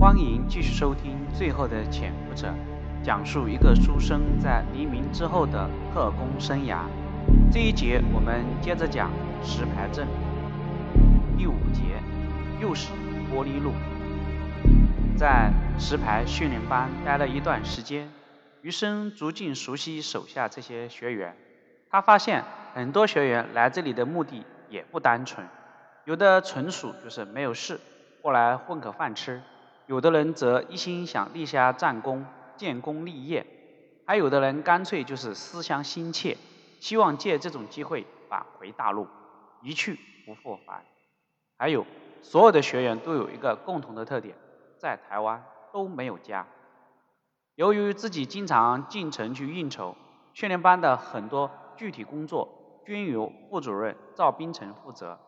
欢迎继续收听《最后的潜伏者》，讲述一个书生在黎明之后的特工生涯。这一节我们接着讲石牌镇第五节，又是玻璃路。在石牌训练班待了一段时间，余生逐渐熟悉手下这些学员。他发现很多学员来这里的目的也不单纯，有的纯属就是没有事过来混口饭吃，有的人则一心想立下战功、建功立业，还有的人干脆就是思乡心切，希望借这种机会返回大陆，一去不复返。还有所有的学员都有一个共同的特点。在台湾都没有家。由于自己经常进城去应酬，训练班的很多具体工作均由副主任赵冰城负责。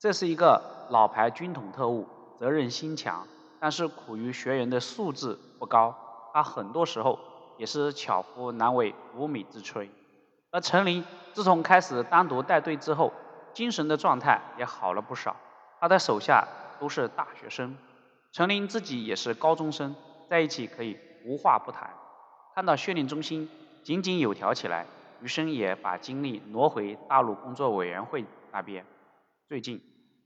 这是一个老牌军统特务，责任心强，但是苦于学员的素质不高，他很多时候也是巧妇难为无米之炊。而陈林自从开始单独带队之后，精神的状态也好了不少。他的手下都是大学生。陈林自己也是高中生，在一起可以无话不谈。看到训练中心井井有条起来，余生也把精力挪回大陆工作委员会那边。最近，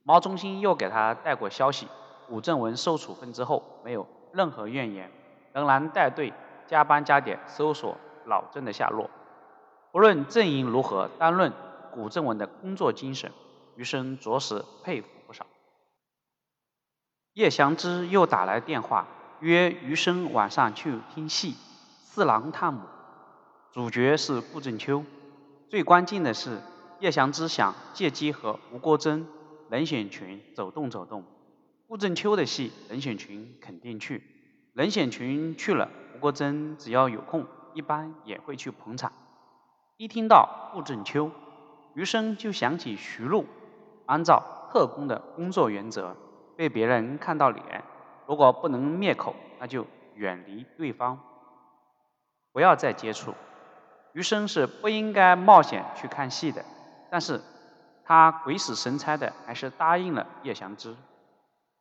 毛中心又给他带过消息，古正文受处分之后没有任何怨言，仍然带队加班加点搜索老郑的下落。不论阵营如何，单论古正文的工作精神，余生着实佩服不少。叶祥之又打来电话，约余生晚上去听戏《四郎探母》，主角是顾正秋。最关键的是，叶祥之想借机和吴国桢、任显群走动走动。顾正秋的戏，任显群肯定去。任显群去了，吴国桢只要有空，一般也会去捧场。一听到顾正秋，余生就想起徐璐。按照特工的工作原则。被别人看到脸，如果不能灭口，那就远离对方，不要再接触。余生是不应该冒险去看戏的，但是他鬼使神差的还是答应了叶祥之。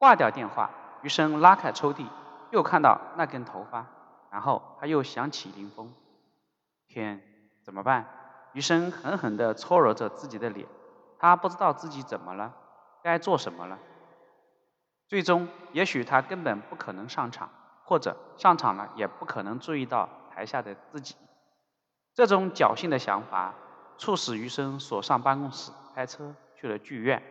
挂掉电话，余生拉开抽屉，又看到那根头发，然后他又想起林峰。天，怎么办？余生狠狠地搓揉着自己的脸，他不知道自己怎么了，该做什么了。最终，也许他根本不可能上场，或者上场了也不可能注意到台下的自己。这种侥幸的想法，促使余生锁上办公室，开车去了剧院。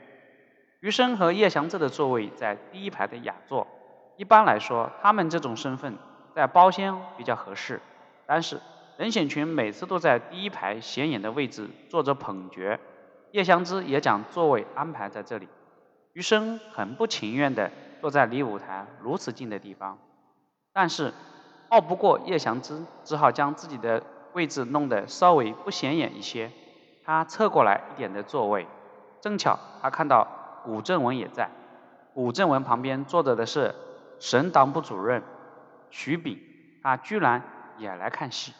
余生和叶祥志的座位在第一排的雅座。一般来说，他们这种身份在包厢比较合适。但是任显群每次都在第一排显眼的位置坐着捧角，叶祥之也将座位安排在这里。余生很不情愿地坐在离舞台如此近的地方，但是拗不过叶祥之，只好将自己的位置弄得稍微不显眼一些。他侧过来一点的座位，正巧他看到古正文也在。古正文旁边坐着的是省党部主任徐炳，他居然也来看戏。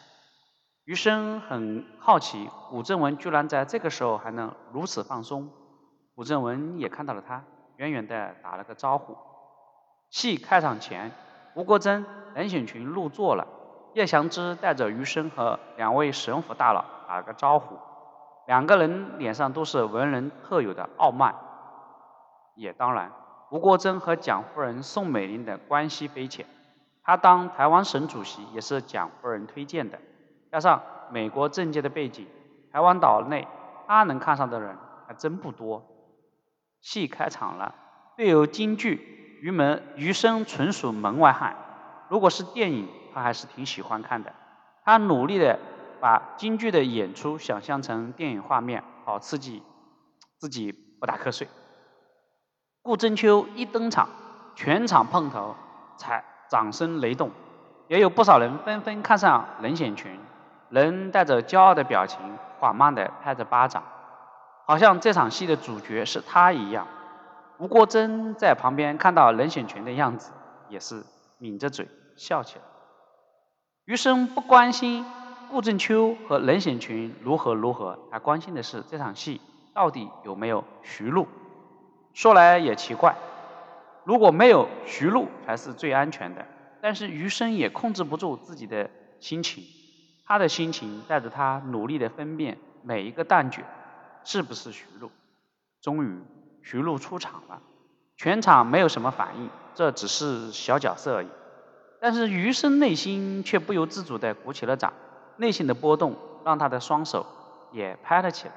余生很好奇，古正文居然在这个时候还能如此放松。古正文也看到了他，远远的打了个招呼。戏开场前，吴国桢、任显群入座了。叶祥之带着余生和两位省府大佬打了个招呼，两个人脸上都是文人特有的傲慢。也当然，吴国桢和蒋夫人宋美龄的关系匪浅，他当台湾省主席也是蒋夫人推荐的。加上美国政界的背景，台湾岛内他能看上的人还真不多。戏开场了，对有京剧，余门余生纯属门外汉。如果是电影，他还是挺喜欢看的。他努力的把京剧的演出想象成电影画面，好刺激自己不打瞌睡。顾真秋一登场，全场碰头，才掌声雷动，也有不少人纷纷看上任显群，人带着骄傲的表情，缓慢的拍着巴掌。好像这场戏的主角是他一样。吴国桢在旁边看到任显群的样子，也是抿着嘴笑起来。余生不关心顾正秋和任显群如何如何，他关心的是这场戏到底有没有徐璐。说来也奇怪，如果没有徐璐才是最安全的。但是余生也控制不住自己的心情，他的心情带着他努力的分辨每一个蛋卷是不是徐璐。终于，徐璐出场了，全场没有什么反应，这只是小角色而已。但是余生内心却不由自主地鼓起了掌，内心的波动让他的双手也拍了起来。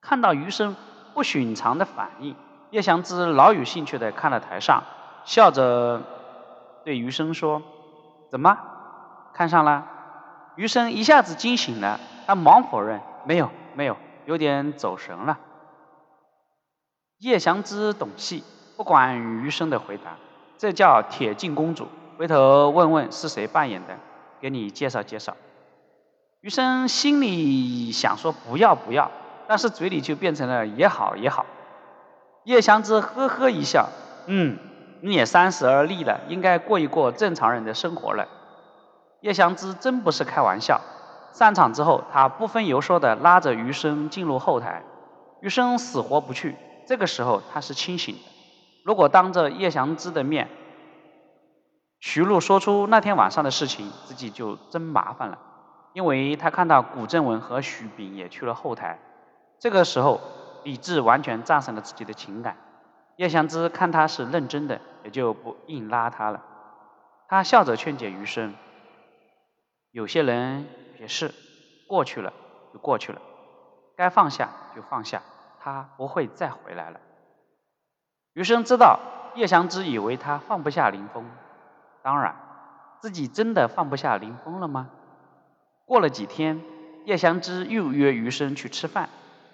看到余生不寻常的反应，叶翔之老有兴趣地看了台上，笑着。对余生说：“怎么看上了？”余生一下子惊醒了，他忙否认：“没有，没有，有点走神了。”叶翔之懂戏，不管余生的回答，这叫铁镜公主。回头问问是谁扮演的，给你介绍介绍。余生心里想说不要不要，但是嘴里就变成了也好也好。叶翔之呵呵一笑：“嗯。”你也三十而立了，应该过一过正常人的生活了。叶祥之真不是开玩笑。散场之后，他不分游说的拉着余生进入后台。余生死活不去。这个时候他是清醒的。如果当着叶祥之的面，徐璐说出那天晚上的事情，自己就真麻烦了。因为他看到古正文和许炳也去了后台。这个时候，理智完全战胜了自己的情感。叶祥之看他是认真的。也就不硬拉他了。他笑着劝解余生：“有些人，有些事，过去了就过去了，该放下就放下，他不会再回来了。”余生知道叶祥之以为他放不下林峰，当然，自己真的放不下林峰了吗？过了几天，叶祥之又约余生去吃饭，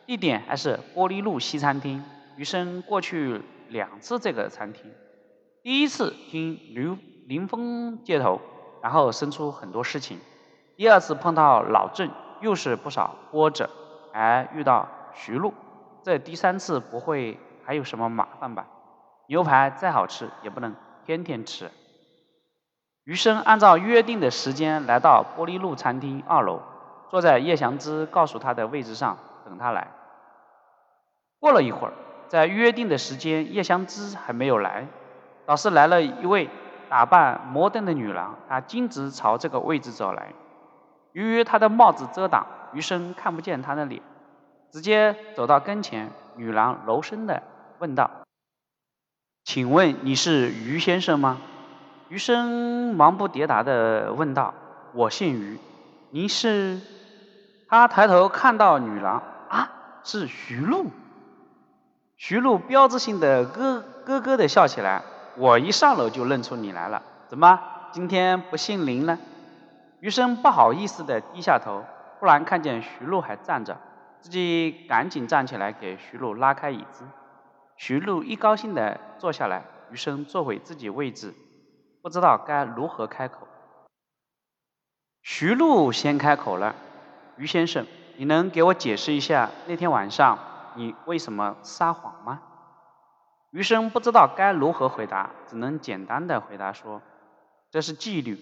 地点还是玻璃路西餐厅。余生过去两次这个餐厅。第一次听刘林峰接头，然后生出很多事情。第二次碰到老郑，又是不少波折，还遇到徐璐。这第三次不会还有什么麻烦吧？牛排再好吃，也不能天天吃。余生按照约定的时间来到玻璃路餐厅二楼，坐在叶祥之告诉他的位置上等他来。过了一会儿，在约定的时间，叶祥之还没有来。倒是来了一位打扮摩登的女郎，她径直朝这个位置走来。由于她的帽子遮挡，余生看不见她的脸，直接走到跟前。女郎柔声的问道：“请问你是余先生吗？”余生忙不迭答的问道：“我姓余，您是？”他抬头看到女郎，啊，是徐璐。徐璐标志性的咯咯咯的笑起来。我一上楼就认出你来了，怎么今天不姓林呢？余生不好意思的低下头，忽然看见徐璐还站着，自己赶紧站起来给徐璐拉开椅子。徐璐一高兴的坐下来，余生坐回自己位置，不知道该如何开口。徐璐先开口了：“余先生，你能给我解释一下那天晚上你为什么撒谎吗？”余生不知道该如何回答，只能简单的回答说：“这是纪律。”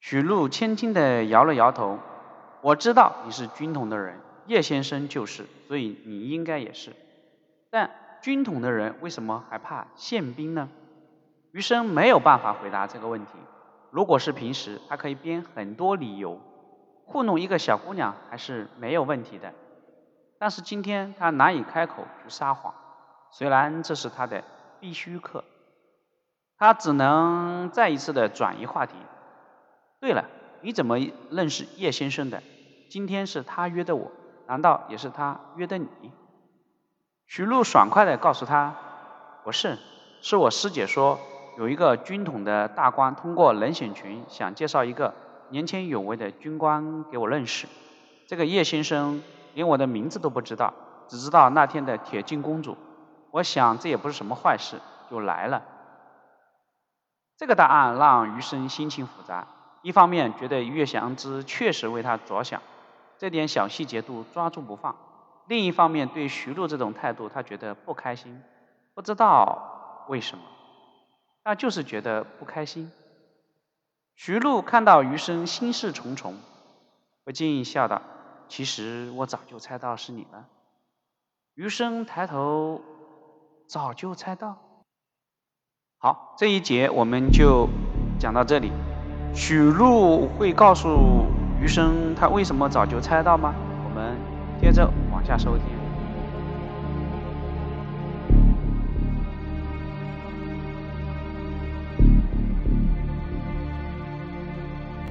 许璐轻轻的摇了摇头：“我知道你是军统的人，叶先生就是，所以你应该也是。但军统的人为什么还怕宪兵呢？”余生没有办法回答这个问题。如果是平时，他可以编很多理由糊弄一个小姑娘，还是没有问题的。但是今天他难以开口去撒谎。虽然这是他的必须课，他只能再一次的转移话题。对了，你怎么认识叶先生的？今天是他约的我，难道也是他约的你？徐璐爽快的告诉他：“不是，是我师姐说，有一个军统的大官通过人选群想介绍一个年轻有为的军官给我认识。这个叶先生连我的名字都不知道，只知道那天的铁镜公主。”我想这也不是什么坏事，就来了。这个答案让余生心情复杂，一方面觉得岳祥之确实为他着想，这点小细节都抓住不放；另一方面对徐璐这种态度，他觉得不开心，不知道为什么，那就是觉得不开心。徐璐看到余生心事重重，不禁笑道：“其实我早就猜到是你了。”余生抬头。早就猜到。好，这一节我们就讲到这里。许禄会告诉余生他为什么早就猜到吗？我们接着往下收听。